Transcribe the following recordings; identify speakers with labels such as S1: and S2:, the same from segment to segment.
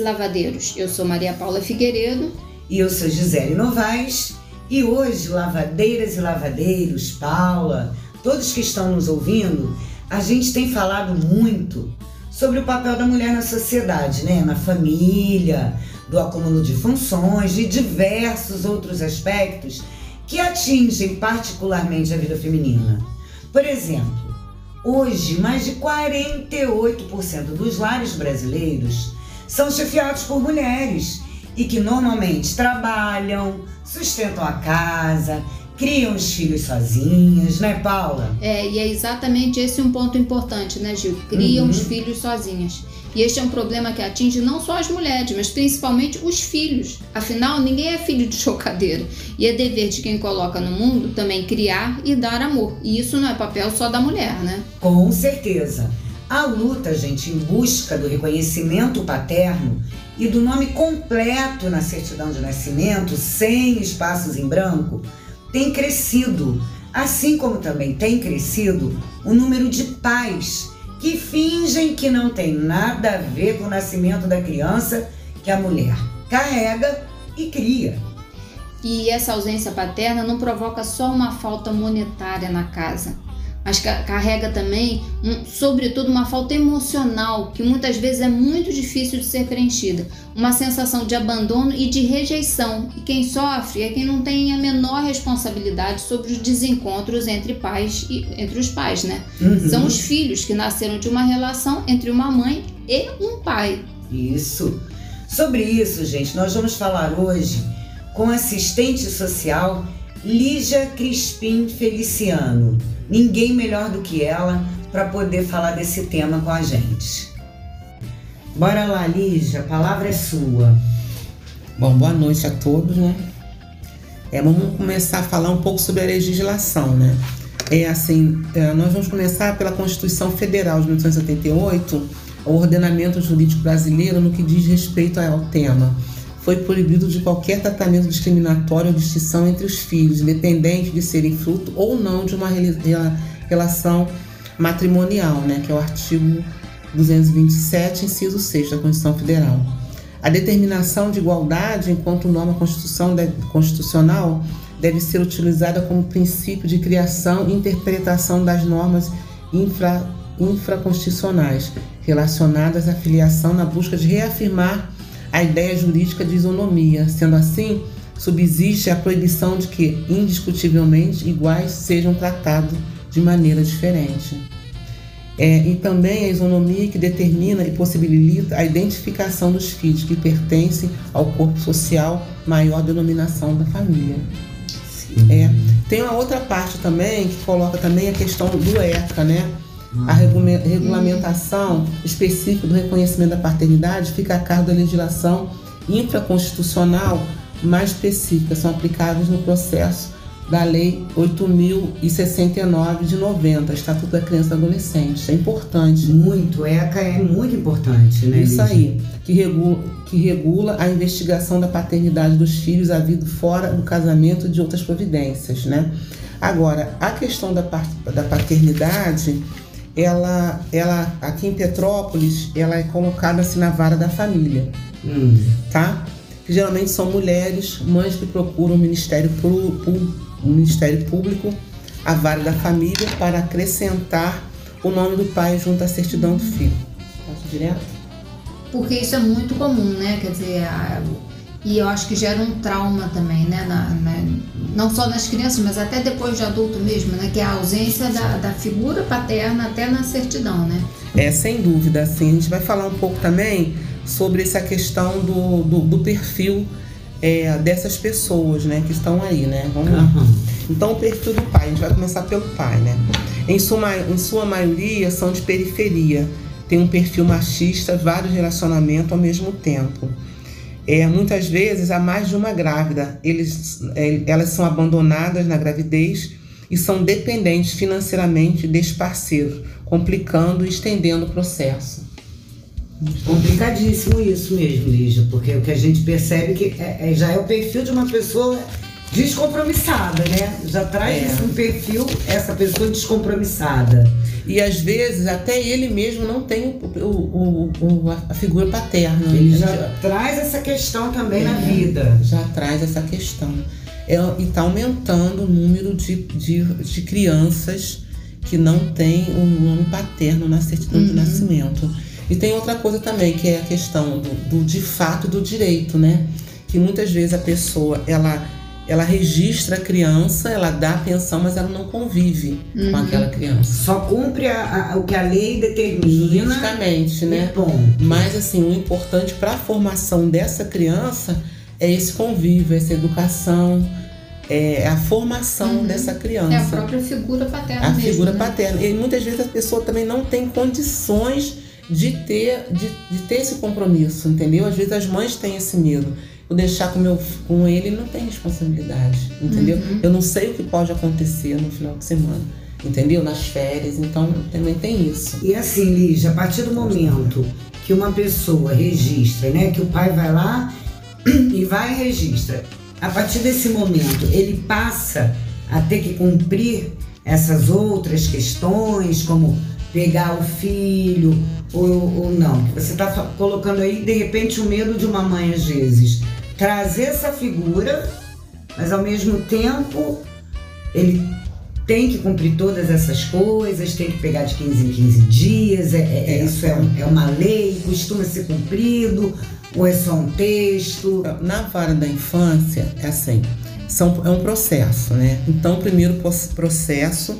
S1: E lavadeiros. Eu sou Maria Paula Figueiredo.
S2: E eu sou Gisele Novaes. E hoje, lavadeiras e lavadeiros, Paula, todos que estão nos ouvindo, a gente tem falado muito sobre o papel da mulher na sociedade, né? Na família, do acúmulo de funções, de diversos outros aspectos que atingem particularmente a vida feminina. Por exemplo, Hoje, mais de 48% dos lares brasileiros são chefiados por mulheres e que normalmente trabalham, sustentam a casa, criam os filhos sozinhas, né, Paula?
S1: É, e é exatamente esse um ponto importante, né, Gil? Criam uhum. os filhos sozinhas. E este é um problema que atinge não só as mulheres, mas principalmente os filhos. Afinal, ninguém é filho de chocadeira. E é dever de quem coloca no mundo também criar e dar amor. E isso não é papel só da mulher, né?
S2: Com certeza. A luta, gente, em busca do reconhecimento paterno e do nome completo na certidão de nascimento, sem espaços em branco, tem crescido. Assim como também tem crescido o número de pais que fingem que não tem nada a ver com o nascimento da criança que a mulher carrega e cria.
S1: E essa ausência paterna não provoca só uma falta monetária na casa, mas carrega também, um, sobretudo, uma falta emocional que muitas vezes é muito difícil de ser preenchida, uma sensação de abandono e de rejeição. E quem sofre é quem não tem a menor responsabilidade sobre os desencontros entre pais e entre os pais, né? Uhum. São os filhos que nasceram de uma relação entre uma mãe e um pai.
S2: Isso. Sobre isso, gente, nós vamos falar hoje com assistente social Lígia Crispim Feliciano. Ninguém melhor do que ela para poder falar desse tema com a gente. Bora lá, Lígia, a palavra é sua.
S3: Bom, boa noite a todos, né? É, vamos começar a falar um pouco sobre a legislação, né? É assim, é, nós vamos começar pela Constituição Federal de 1978, o ordenamento jurídico brasileiro no que diz respeito ao tema foi proibido de qualquer tratamento discriminatório ou distinção entre os filhos, independente de serem fruto ou não de uma relação matrimonial, né, que é o artigo 227, inciso 6 da Constituição Federal. A determinação de igualdade enquanto norma constitucional deve ser utilizada como princípio de criação e interpretação das normas infra, infraconstitucionais relacionadas à filiação na busca de reafirmar a ideia jurídica de isonomia. Sendo assim, subsiste a proibição de que, indiscutivelmente, iguais sejam tratados de maneira diferente. É, e também a isonomia que determina e possibilita a identificação dos filhos que pertencem ao corpo social maior denominação da família. É, tem uma outra parte também que coloca também a questão do ECA, né? A regulamentação específica do reconhecimento da paternidade fica a cargo da legislação infraconstitucional mais específica, são aplicáveis no processo da Lei 8.069 de 90, Estatuto da Criança e do Adolescente. É importante.
S2: Muito, ECA é muito importante, né?
S3: Isso aí, que regula, que regula a investigação da paternidade dos filhos havido fora do casamento e de outras providências, né? Agora, a questão da, da paternidade ela, ela aqui em Petrópolis, ela é colocada assim na vara da família, hum. tá? Que geralmente são mulheres, mães que procuram o Ministério, o Ministério Público, a vara da família, para acrescentar o nome do pai junto à certidão do filho. Posso direto?
S1: Porque isso é muito comum, né? Quer dizer, a e eu acho que gera um trauma também, né? Na, na, não só nas crianças, mas até depois de adulto mesmo, né? Que é a ausência da, da figura paterna até na certidão, né?
S3: É, sem dúvida, sim. A gente vai falar um pouco também sobre essa questão do, do, do perfil é, dessas pessoas, né? Que estão aí, né? Vamos lá. Uhum. Então, o perfil do pai, a gente vai começar pelo pai, né? Em sua, em sua maioria, são de periferia. Tem um perfil machista, vários relacionamentos ao mesmo tempo é, muitas vezes há mais de uma grávida. Eles, é, elas são abandonadas na gravidez e são dependentes financeiramente desse parceiro, complicando e estendendo o processo.
S2: Complicadíssimo isso mesmo, Lígia, porque o que a gente percebe que é, é, já é o perfil de uma pessoa descompromissada, né? Já traz é. no perfil, essa pessoa descompromissada.
S3: E às vezes até ele mesmo não tem o, o, o a figura paterna.
S2: Ele já, já traz essa questão também é, na vida.
S3: Já traz essa questão. É, e está aumentando o número de, de, de, crianças que não têm o nome paterno na certidão uhum. de nascimento. E tem outra coisa também, que é a questão do, do de fato do direito, né? Que muitas vezes a pessoa, ela ela registra a criança, ela dá pensão, mas ela não convive uhum. com aquela criança.
S2: Só cumpre a, a, o que a lei determina.
S3: Justamente, né? Bom. Mas assim, o importante para a formação dessa criança é esse convívio, essa educação, é a formação uhum. dessa criança. É
S1: a própria figura paterna.
S3: A
S1: mesmo,
S3: figura
S1: né?
S3: paterna. E muitas vezes a pessoa também não tem condições de ter, de, de ter esse compromisso, entendeu? Às vezes as mães têm esse medo o deixar com, meu, com ele não tem responsabilidade, entendeu? Uhum. Eu não sei o que pode acontecer no final de semana, entendeu? Nas férias, então também tem isso.
S2: E assim, Lígia, a partir do momento que uma pessoa registra, né, que o pai vai lá e vai e registra, a partir desse momento ele passa a ter que cumprir essas outras questões, como pegar o filho ou, ou não. Você está colocando aí, de repente, o medo de uma mãe, às vezes, trazer essa figura, mas ao mesmo tempo ele tem que cumprir todas essas coisas, tem que pegar de 15 em 15 dias, é, é, é isso é, um, é, uma lei, costuma ser cumprido, ou é só um texto?
S3: Na vara da infância, é assim, são, é um processo, né? Então, o primeiro processo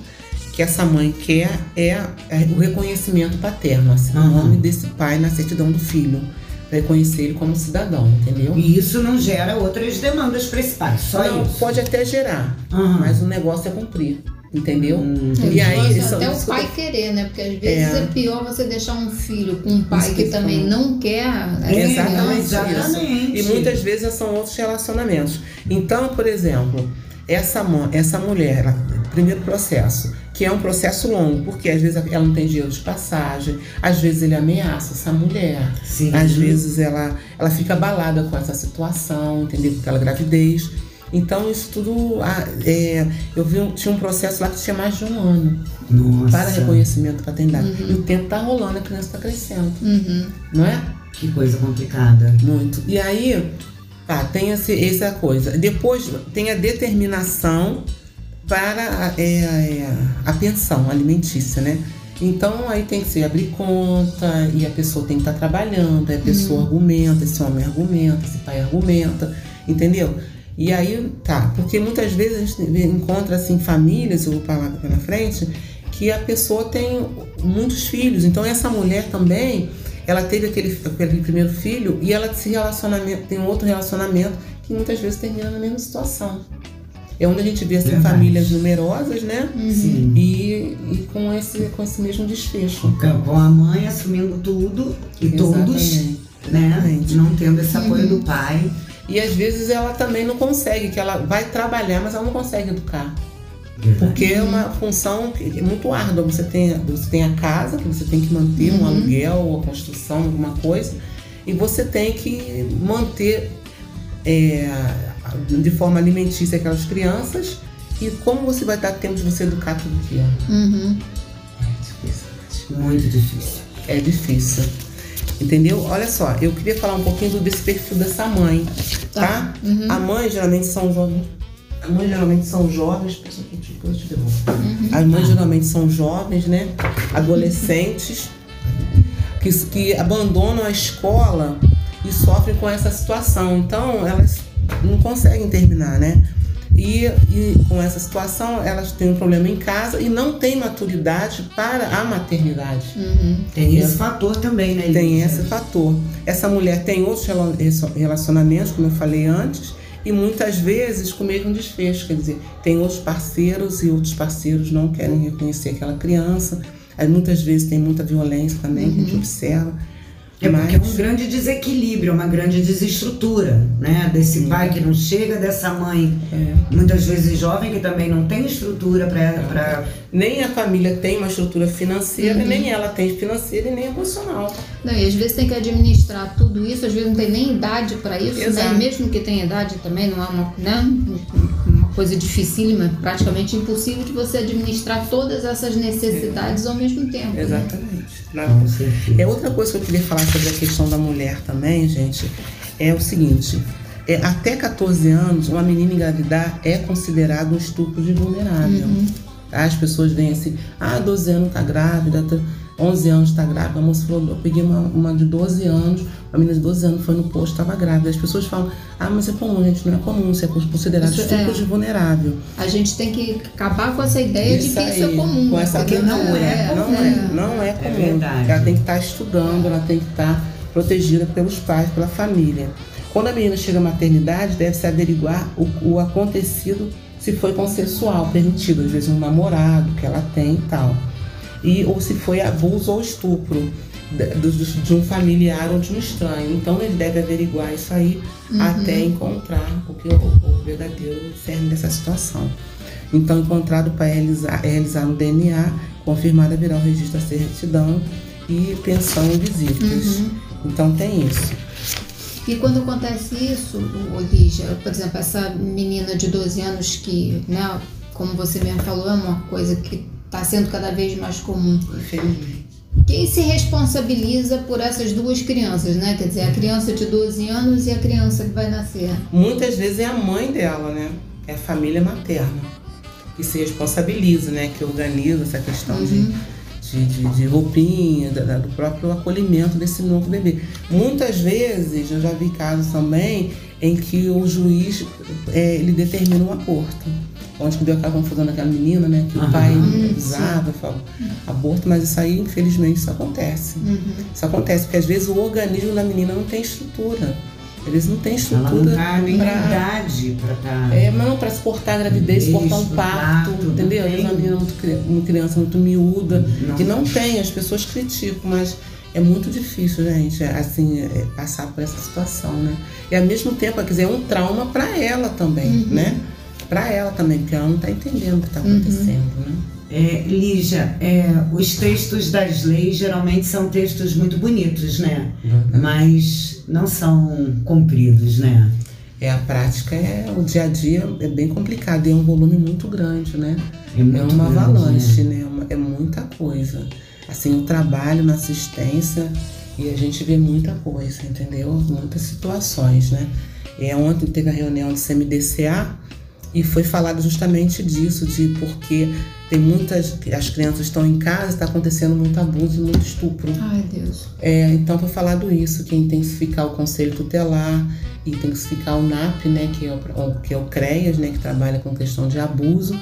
S3: que essa mãe quer é, é o reconhecimento paterno, assim, uhum. o nome desse pai na certidão do filho reconhecer ele como cidadão, entendeu?
S2: E isso não gera outras demandas para esse pai, só não, isso.
S3: Pode até gerar, uhum. mas o negócio é cumprir. Entendeu?
S1: Hum, e aí até o pai querer, né? Porque às vezes é. é. pior você deixar um filho com um pai que, que também não quer.
S3: É, exatamente, exatamente. Isso. E muitas vezes são outros relacionamentos. Então, por exemplo, essa, essa mulher, primeiro processo, que é um processo longo, porque às vezes ela não tem dinheiro de passagem, às vezes ele ameaça essa mulher, Sim. às vezes ela, ela fica abalada com essa situação, entendeu? Com aquela gravidez. Então, isso tudo. É, eu vi, tinha um processo lá que tinha mais de um ano Nossa. para reconhecimento paternidade. Uhum. E o tempo está rolando, a criança está crescendo. Uhum. Não é?
S2: Que coisa complicada.
S3: Muito. E aí, tá, tem esse, essa coisa. Depois tem a determinação para é, é, a pensão alimentícia, né? Então aí tem que ser abrir conta e a pessoa tem que estar tá trabalhando, a pessoa uhum. argumenta, esse homem argumenta, esse pai argumenta, entendeu? E aí tá, porque muitas vezes a gente encontra assim famílias, eu vou falar pela frente, que a pessoa tem muitos filhos. Então essa mulher também, ela teve aquele, aquele primeiro filho e ela se relacionamento, tem um outro relacionamento que muitas vezes termina na mesma situação. É onde a gente vê assim, famílias numerosas, né? Uhum. E, e com, esse, com esse mesmo desfecho.
S2: Com a mãe assumindo tudo e Exatamente. todos, né? Exatamente. Não tendo esse apoio uhum. do pai.
S3: E às vezes ela também não consegue, que ela vai trabalhar, mas ela não consegue educar. Porque é uma função é muito árdua. Você tem, você tem a casa, que você tem que manter uhum. um aluguel, a construção, alguma coisa, e você tem que manter é, de forma alimentícia aquelas crianças e como você vai dar tempo de você educar todo dia. Uhum. É difícil, muito difícil. É difícil. Entendeu? Olha só, eu queria falar um pouquinho desse perfil dessa mãe, tá? tá? Uhum. A mãe geralmente são jovens. A mãe geralmente são jovens. Eu te devolvo. Uhum. As mães geralmente são jovens, né? Adolescentes que, que abandonam a escola e sofrem com essa situação. Então, elas não conseguem terminar, né? E, e, com essa situação elas têm um problema em casa e não têm maturidade para a maternidade.
S2: Uhum. Tem esse fator também, né?
S3: Tem esse fator. Essa mulher tem outros relacionamentos, como eu falei antes, e muitas vezes com o mesmo desfecho, quer dizer, tem outros parceiros e outros parceiros não querem reconhecer aquela criança. Aí, muitas vezes tem muita violência também uhum. que a gente uhum. observa.
S2: É porque é um grande desequilíbrio, uma grande desestrutura, né? Desse pai que não chega, dessa mãe, é. muitas vezes jovem, que também não tem estrutura para. Pra...
S3: Nem a família tem uma estrutura financeira, uhum. nem ela tem financeira e nem emocional.
S1: Não, e às vezes tem que administrar tudo isso, às vezes não tem nem idade para isso, né? Mesmo que tenha idade também, não é uma. Né? Coisa dificílima, praticamente impossível de você administrar todas essas necessidades ao mesmo tempo. né?
S3: Exatamente.
S2: Certeza.
S3: É outra coisa que eu queria falar sobre a questão da mulher também, gente, é o seguinte. é, até 14 anos, uma menina engravidar é considerado um estupro de vulnerável. Tá? As pessoas veem assim, ah, 12 anos tá grávida, tá- 11 anos tá grávida. A moça falou, eu peguei uma, uma de 12 anos, uma menina de 12 anos foi no posto, estava grávida. As pessoas falam, ah, mas é comum, gente, não é comum, isso é considerado
S1: Isso
S3: estupro
S1: é.
S3: de vulnerável.
S1: A gente tem que acabar com essa ideia de que isso é
S3: aí,
S1: comum.
S3: Com essa
S1: porque
S3: que não é, não é, não é comum.
S2: verdade.
S3: Ela tem que estar estudando, ela tem que estar protegida pelos pais, pela família. Quando a menina chega à maternidade, deve-se averiguar o, o acontecido, se foi consensual, permitido, às vezes um namorado que ela tem e tal. E, ou se foi abuso ou estupro de, de- um familiar ou de um estranho. Então ele deve averiguar isso aí até encontrar o, que, o, o verdadeiro cerne dessa situação. Então, encontrado para realizar, realizar no DNA, confirmado haverá o registro da certidão e pensão em visitas. Então tem isso.
S1: E quando acontece isso, o- Lígia, por exemplo, essa menina de 12 anos que, né, como você mesmo falou, é uma coisa que está sendo cada vez mais comum.
S3: Infelizmente.
S1: Quem se responsabiliza por essas duas crianças, né? Quer dizer, a criança de 12 anos e a criança que vai nascer.
S3: Muitas vezes é a mãe dela, né? É a família materna que se responsabiliza, né? Que organiza essa questão de, de, de, de roupinha, da- do próprio acolhimento desse novo bebê. Muitas vezes, eu já vi casos também em que o juiz é, ele determina um aborto. Onde que deu aquela confusão daquela menina, né? Que o
S2: Aham.
S3: pai usava, falava aborto, mas isso aí, infelizmente, isso acontece. Isso acontece, porque às vezes o organismo da menina não tem estrutura. Eles não têm
S2: Ela não
S3: estrutura
S2: tá nem
S3: pra-
S2: idade pra tá.
S3: é, não para suportar a gravidez,
S2: Isso,
S3: suportar um parto,
S2: parto,
S3: entendeu? Às vezes uma menina muito, cri- uma criança muito miúda,
S2: Não.
S3: que não tem, as pessoas criticam, mas é muito difícil, gente, é, assim, é, passar por essa situação, né? E ao mesmo tempo, quer dizer, é um trauma para ela também, né? Para ela também, porque ela não está entendendo o que está acontecendo, né?
S2: É, Lígia, é, os textos das leis geralmente são textos muito bonitos, né? Mas não são cumpridos, né?
S3: É, a prática é, o dia a dia é bem complicado e é um volume muito grande, né?
S2: É,
S3: É uma
S2: grande,
S3: avalanche,
S2: né?
S3: né? Uma- É muita coisa. Assim, o trabalho na assistência e a gente vê muita coisa, entendeu? Muitas situações, né? É, ontem teve a reunião do CMDCA e foi falado justamente disso, de porque tem muitas. As crianças estão em casa, está acontecendo muito abuso e muito estupro.
S1: Ai, Deus.
S3: É, então foi falado isso, que intensificar o conselho tutelar, intensificar o NAP, né, que é o, que é o CREAS, né, que trabalha com questão de abuso,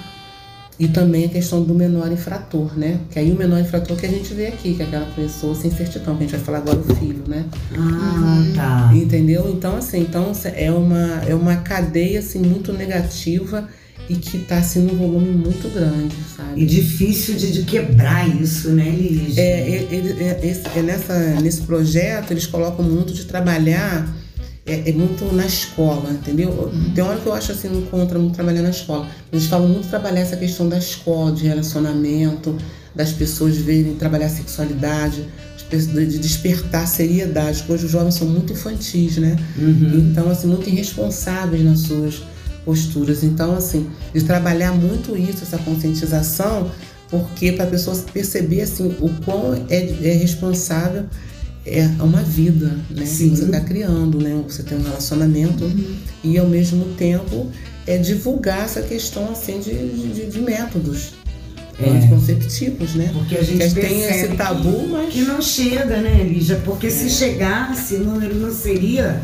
S3: e também a questão do menor infrator, né, que aí o menor infrator que a gente vê aqui, que é aquela pessoa sem certidão, que a gente vai falar agora o filho, né,
S2: Ah, tá.
S3: entendeu? Então assim, então é uma, é uma cadeia assim muito negativa e que está assim num volume muito grande, sabe?
S2: E difícil de, de quebrar isso, né, Lígia?
S3: É, ele- é, esse- é nessa, nesse projeto eles colocam muito de trabalhar é, é muito na escola, entendeu? Tem hora que eu acho assim, não contra muito trabalhar na escola. Eles falam muito de trabalhar essa questão da escola, de relacionamento, das pessoas verem trabalhar a sexualidade, de despertar a seriedade, porque hoje os jovens são muito infantis, né?
S2: Uhum.
S3: Então, assim, muito irresponsáveis nas suas posturas. Então, assim, de trabalhar muito isso, essa conscientização, porque para a pessoa perceber, assim, o quão é, é responsável é uma vida, né?
S2: Sim.
S3: Que você está criando, né? Você tem um relacionamento e, ao mesmo tempo, é divulgar essa questão, assim, de, de, de métodos
S2: É.
S3: anticonceptivos, né?
S2: Porque a gente
S3: Que tem esse tabu, mas...
S2: que não chega, né, Lígia? Porque
S3: É.
S2: se chegasse, o número não seria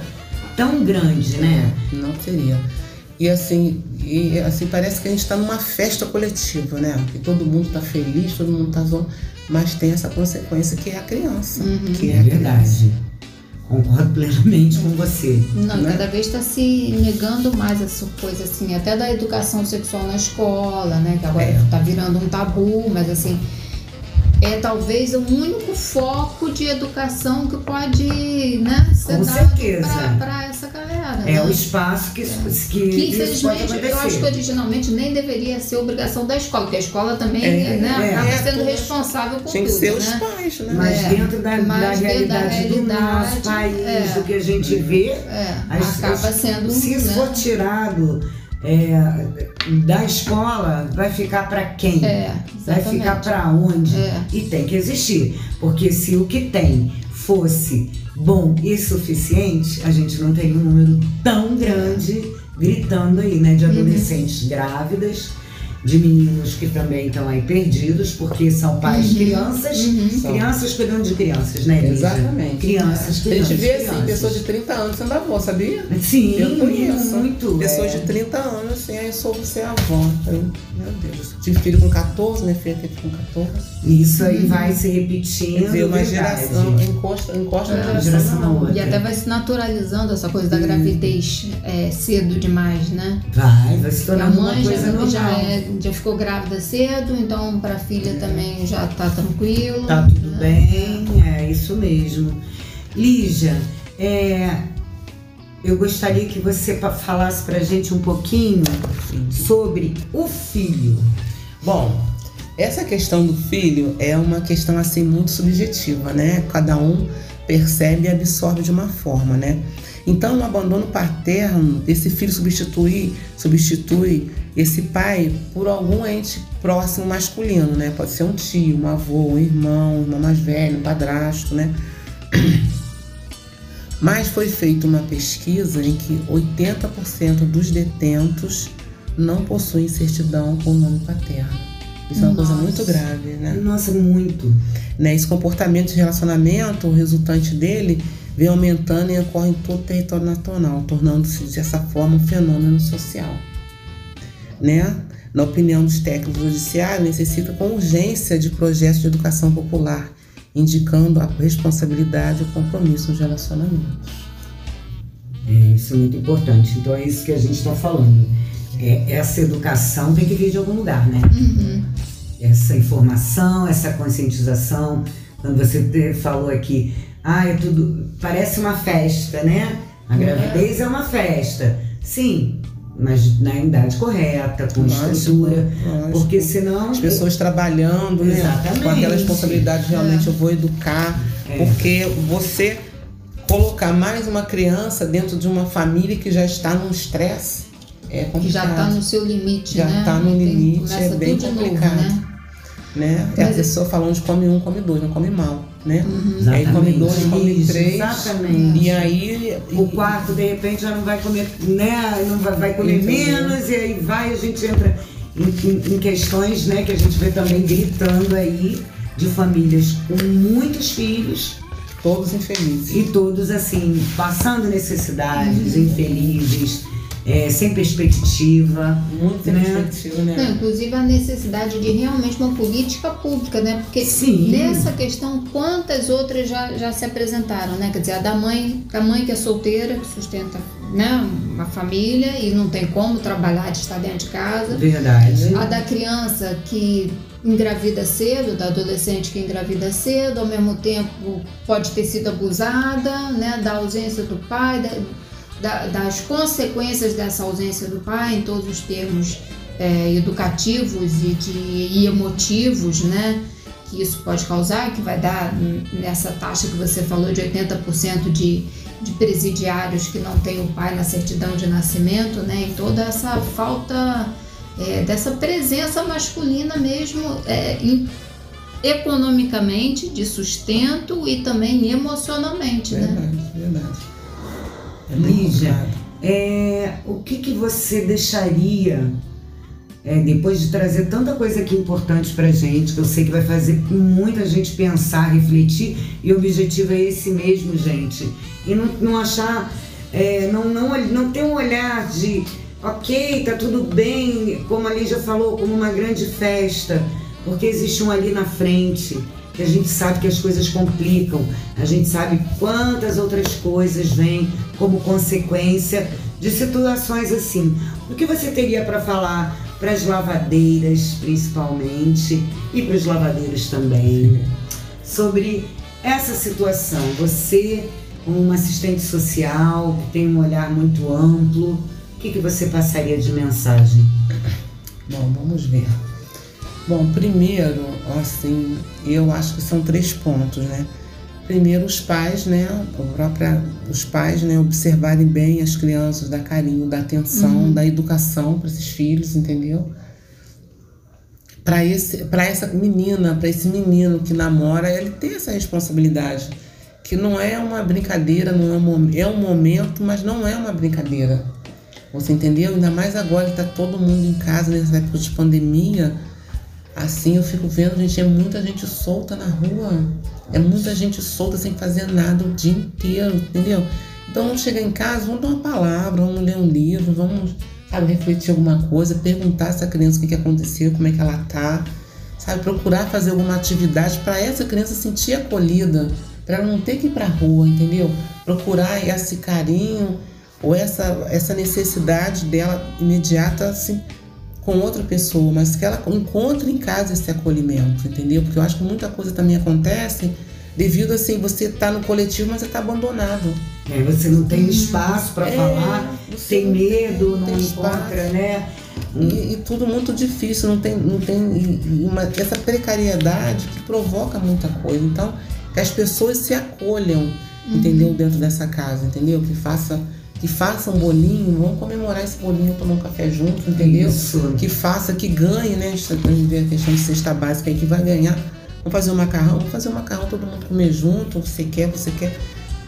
S2: tão grande, né?
S3: Não seria. E assim, e, assim parece que a gente está numa festa coletiva, né? Que todo mundo está feliz, todo mundo está zoando, mas tem essa consequência que é a criança. Que é,
S2: É
S3: a
S2: verdade. Concordo plenamente com você.
S1: Não,
S3: Né?
S1: cada vez está se negando mais essa coisa, assim, até da educação sexual na escola, né? Que agora
S3: É.
S1: está virando um tabu, mas assim, é talvez o único foco de educação que pode, né, ser
S2: Com
S1: dado
S2: certeza.
S1: para essa galera.
S2: É
S1: né?
S2: o espaço que, que,
S1: Que
S2: pode
S1: infelizmente eu acho que originalmente nem deveria ser obrigação da escola, porque a escola também
S3: É,
S1: né,
S2: é.
S1: acaba
S3: É,
S1: sendo
S3: todos-
S1: responsável por
S3: que
S1: tudo.
S3: ser os
S1: né?
S3: pais, né?
S2: Mas
S1: É,
S2: dentro da,
S1: mas
S2: da
S1: dentro da
S2: realidade do nosso
S1: realidade,
S2: país,
S1: é.
S2: do que a gente vê,
S1: É,
S2: as-
S1: acaba
S2: as-
S1: sendo
S2: se isso
S1: né?
S2: for tirado é, da escola vai ficar para quem?
S1: É,
S2: vai ficar para onde?
S1: É.
S2: E tem que existir, porque se o que tem fosse bom e suficiente, a gente não teria um número tão grande gritando aí, né, de adolescentes uhum. grávidas de meninos que também estão aí perdidos, porque são pais uhum. crianças, uhum. crianças cuidando de crianças, né, Lígia?
S3: Exatamente.
S2: Crianças
S3: é. A gente vê assim, pessoas de 30 anos sendo avó, sabia?
S2: Sim,
S3: eu conheço.
S2: Muito.
S3: Pessoas é. de 30 anos, assim, aí soube ser avó. Eu, meu Deus. Tive filho com 14, minha filha teve com 14.
S2: Isso aí uhum. vai se repetindo.
S3: Dizer, uma geração encosta, encosta
S2: é, na geração na outra.
S1: E até vai se naturalizando essa coisa da gravidez é, cedo demais, né?
S2: Vai, vai se tornar uma coisa
S1: já,
S2: normal.
S1: Já é já ficou grávida cedo, então para a filha também já tá tranquilo.
S2: Tá tudo né? bem, é isso mesmo. Lígia, é, eu gostaria que você falasse para a gente um pouquinho sobre o filho.
S3: Bom, essa questão do filho é uma questão assim muito subjetiva, né? Cada um percebe e absorve de uma forma, né? Então, no abandono paterno, esse filho substitui, substitui esse pai por algum ente próximo masculino, né? Pode ser um tio, um avô, um irmão, um irmão mais velho, um padrasto, né? Mas foi feita uma pesquisa em que 80% dos detentos não possuem certidão com o nome paterno. Isso é uma coisa muito grave, né?
S2: Nossa, muito.
S3: Né? Esse comportamento de relacionamento, o resultante dele, vem aumentando e ocorre em todo o território nacional, tornando-se dessa forma um fenômeno social né? Na opinião dos técnicos judiciários, necessita com urgência de projetos de educação popular, indicando a responsabilidade e o compromisso nos relacionamentos.
S2: É, isso é muito importante. Então é isso que a gente está falando. É, essa educação tem que vir de algum lugar, né?
S1: Uhum.
S2: Essa informação, essa conscientização. Quando você falou aqui, ah, é tudo. Parece uma festa, né? A gravidez é, é uma festa. Sim, mas na idade correta, com lógico, estrutura, lógico. porque senão
S3: as pessoas trabalhando, né, com aquela responsabilidade realmente é. eu vou educar, é. porque você colocar mais uma criança dentro de uma família que já está num estresse é complicado. Que
S1: já está no seu limite,
S3: já
S1: né?
S3: está no limite, é bem complicado. Novo, né? né? É a pessoa falando de come um, come dois, não come mal, né?
S2: Uhum. Aí
S3: come dois, come três.
S2: Exatamente.
S3: E aí.
S2: O quarto, de repente, já não vai comer, né? Não vai, vai comer menos, e aí vai, a gente entra em, em, em, questões, né, que a gente vê também gritando aí de famílias com muitos filhos.
S3: Todos infelizes.
S2: E todos, assim, passando necessidades, uhum. infelizes é, sem perspectiva.
S3: Muito sem né? perspectiva, né?
S1: Não, inclusive a necessidade de realmente uma política pública, né? Porque
S2: Sim.
S1: nessa questão, quantas outras já, já se apresentaram, né? Quer dizer, a da mãe, a mãe que é solteira, que sustenta né, uma família e não tem como trabalhar de estar dentro de casa.
S2: Verdade.
S1: A da criança que engravida cedo, da adolescente que engravida cedo, ao mesmo tempo pode ter sido abusada, né? Da ausência do pai, da, da, das consequências dessa ausência do pai em todos os termos é, educativos e, de, e emotivos, né? Que isso pode causar, que vai dar nessa taxa que você falou de 80% de, de presidiários que não têm o pai na certidão de nascimento, né? E toda essa falta é, dessa presença masculina mesmo é, em, economicamente, de sustento e também emocionalmente,
S3: verdade, né? Verdade, verdade.
S2: É Lígia, é, o que, que você deixaria é, depois de trazer tanta coisa aqui importante pra gente, que eu sei que vai fazer muita gente pensar, refletir, e o objetivo é esse mesmo, gente. E não, não achar, é, não, não, não ter um olhar de, ok, tá tudo bem, como a Lígia falou, como uma grande festa, porque existe um ali na frente que a gente sabe que as coisas complicam, a gente sabe quantas outras coisas vêm como consequência de situações assim. O que você teria para falar para as lavadeiras, principalmente, e para os lavadeiros também, sobre essa situação? Você, como assistente social que tem um olhar muito amplo, o que, que você passaria de mensagem?
S3: Bom, vamos ver. Bom, primeiro, assim, eu acho que são três pontos, né? primeiro os pais, né, própria, os pais, né, observarem bem as crianças, dar carinho, dar atenção, dar educação para esses filhos, entendeu? Para esse, para essa menina, para esse menino que namora, ele tem essa responsabilidade, que não é uma brincadeira, não é um, é um momento, mas não é uma brincadeira. Você entendeu? Ainda mais agora que está todo mundo em casa nessa época de pandemia. Assim eu fico vendo, gente, é muita gente solta na rua. É muita gente solta sem fazer nada o dia inteiro, entendeu? Então vamos chegar em casa, vamos dar uma palavra, vamos ler um livro, vamos, sabe, refletir alguma coisa, perguntar essa criança o que, que aconteceu, como é que ela tá, sabe, procurar fazer alguma atividade para essa criança sentir acolhida, para ela não ter que ir para rua, entendeu? Procurar esse carinho ou essa, essa necessidade dela imediata assim, com outra pessoa, mas que ela encontre em casa esse acolhimento, entendeu? Porque eu acho que muita coisa também acontece devido assim, você tá no coletivo, mas você tá abandonado.
S2: É, você não tem espaço para
S3: É,
S2: falar, tem
S3: não tem-
S2: medo,
S3: não tem
S2: encontra,
S3: espaço.
S2: né?
S3: E, e tudo muito difícil, não tem, não tem uma, essa precariedade que provoca muita coisa. Então, que as pessoas se acolham, entendeu? Dentro dessa casa, entendeu? Que faça, que faça um bolinho, vamos comemorar esse bolinho, tomar um café junto, entendeu?
S2: Isso.
S3: que faça, que ganhe, né? A gente vendo a questão de cesta básica aí, que vai ganhar. Vamos fazer um macarrão, vamos fazer um macarrão, todo mundo comer junto, você quer, você quer.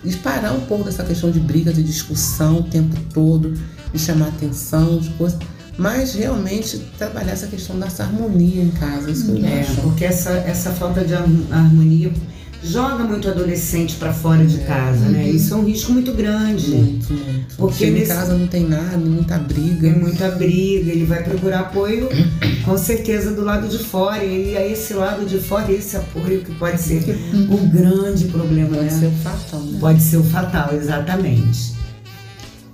S3: E parar um pouco dessa questão de briga, de discussão o tempo todo, de chamar atenção, de coisas. Mas realmente trabalhar essa questão dessa harmonia em casa, isso
S2: É, porque essa, essa falta de har- harmonia joga muito adolescente para fora de casa, né? Isso é um risco muito grande.
S3: Muito, muito.
S2: Porque
S3: Chega
S2: nesse-
S3: em casa não tem nada, muita briga.
S2: Tem muita briga, ele vai procurar apoio com certeza do lado de fora. E é esse lado de fora, esse apoio que pode ser o grande problema,
S3: Pode
S2: né?
S3: ser o fatal, né?
S2: Pode ser o fatal, exatamente.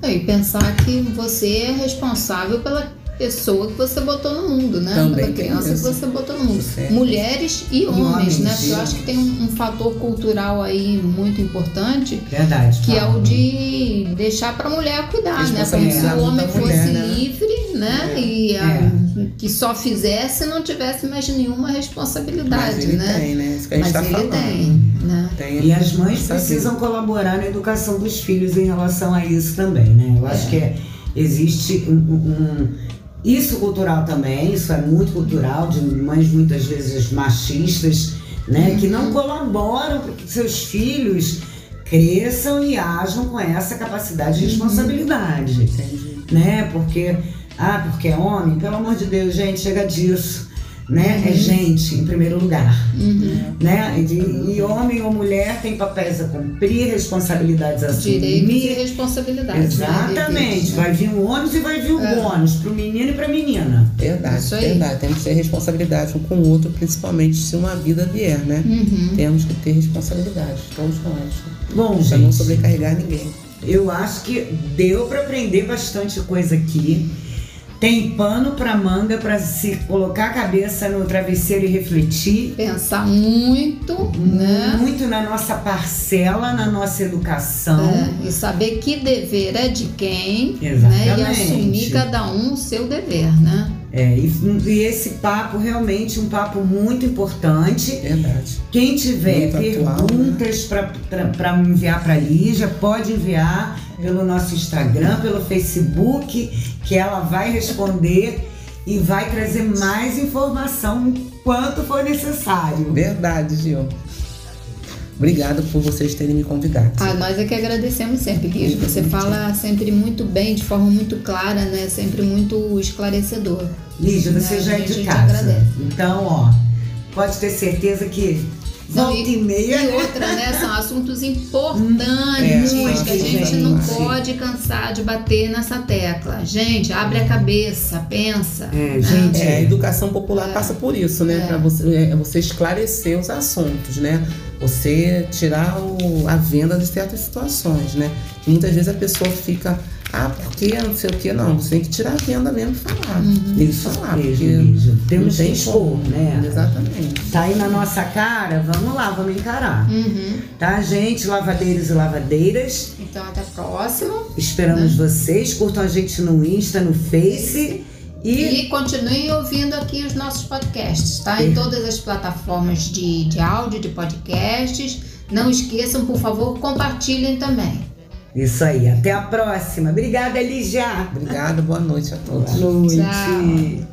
S1: E pensar que você é responsável pela pessoa que você botou no mundo, né?
S3: Também tem
S1: criança que você botou no mundo.
S3: Certo.
S1: Mulheres e homens,
S2: homens,
S1: né? Porque eu acho que tem um, um fator cultural aí muito importante.
S2: Verdade.
S1: Que é
S2: Paulo.
S1: o de deixar para a mulher cuidar, né? Como se o homem fosse
S3: mulher, né?
S1: livre, né?
S3: É.
S1: E a-
S2: É.
S1: que só fizesse e não tivesse mais nenhuma responsabilidade,
S3: Mas ele
S1: né?
S3: tem, né? Isso que a gente
S1: Mas
S3: tá
S1: ele
S3: falando.
S1: tem, né?
S3: Tem
S2: E as mães precisam colaborar na educação dos filhos em relação a isso também, né? Eu acho que é- existe um, um- isso cultural também, isso é muito cultural, de mães muitas vezes machistas, né? Que não colaboram para que seus filhos cresçam e ajam com essa capacidade de responsabilidade,
S3: Entendi.
S2: né? Porque, ah, porque é homem, pelo amor de Deus, gente, chega disso. Né? É gente, em primeiro lugar
S1: Uhum.
S2: né? E, e homem ou mulher tem papéis a cumprir, responsabilidades a
S1: Direitos e
S2: assumir.
S1: responsabilidades. né?
S2: Exatamente.
S1: Né?
S2: Vai vir um ônus e vai vir um
S1: É.
S2: bônus pro menino e pra menina.
S3: Verdade,
S1: Isso aí.
S3: verdade. Temos que ter responsabilidade um com o outro, principalmente se uma vida vier, né?
S1: Uhum.
S3: Temos que ter responsabilidade, todos nós.
S2: Bom,
S3: Pra não
S2: gente,
S3: sobrecarregar ninguém.
S2: eu acho que deu pra aprender bastante coisa aqui. Tem pano pra manga pra se colocar a cabeça no travesseiro e refletir.
S1: Pensar muito, né?
S2: Muito na nossa parcela, na nossa educação.
S1: É, e saber que dever é de quem, né? E
S2: Exatamente.
S1: assumir cada um o seu dever, né?
S2: É, e, e esse papo realmente um papo muito importante.
S3: Verdade.
S2: Quem tiver
S3: Muito atual,
S2: perguntas para enviar para a Lígia, pode enviar pelo nosso Instagram, pelo Facebook, que ela vai responder e vai trazer mais informação enquanto for necessário.
S3: Verdade, Gil. Obrigado por vocês terem me convidado.
S1: Ah, nós é que agradecemos sempre, Liz. Você fala sempre muito bem, de forma muito clara, né? Sempre muito esclarecedor.
S2: Lígia, você
S1: Né,
S2: já é
S1: a gente
S2: de casa.
S1: agradece.
S2: Então, ó, pode ter certeza que volta e, meia.
S1: E outra, né? São assuntos importantes
S3: É,
S1: que a gente não pode cansar de bater nessa tecla. Gente, abre a cabeça, pensa.
S2: É,
S1: né?
S2: gente,
S3: É, a educação popular passa por isso, né?
S1: É.
S3: Pra você, é, você esclarecer os assuntos, né? Você tirar o- a venda de certas situações, né? Que muitas vezes a pessoa fica, ah, por que não sei o que, não. Você tem que tirar a venda mesmo e falar.
S1: Uhum.
S3: Tem que
S2: Isso
S3: falar,
S2: mesmo,
S3: porque
S2: Temos
S3: tem
S2: que expor,
S3: como,
S2: né?
S3: Exatamente.
S2: Tá aí na nossa cara, vamos lá, vamos encarar.
S1: Uhum.
S2: Tá, gente? Lavadeiros e lavadeiras.
S1: Então, até a próxima.
S2: Esperamos vocês. Curtam a gente no Insta, no Face. E,
S1: E continuem ouvindo aqui os nossos podcasts, tá? Em todas as plataformas de, de áudio, de podcasts. Não esqueçam, por favor, compartilhem também.
S2: Isso aí, até a próxima. Obrigada, Lígia.
S3: Obrigado, boa noite a todos.
S2: Boa noite.
S1: Tchau.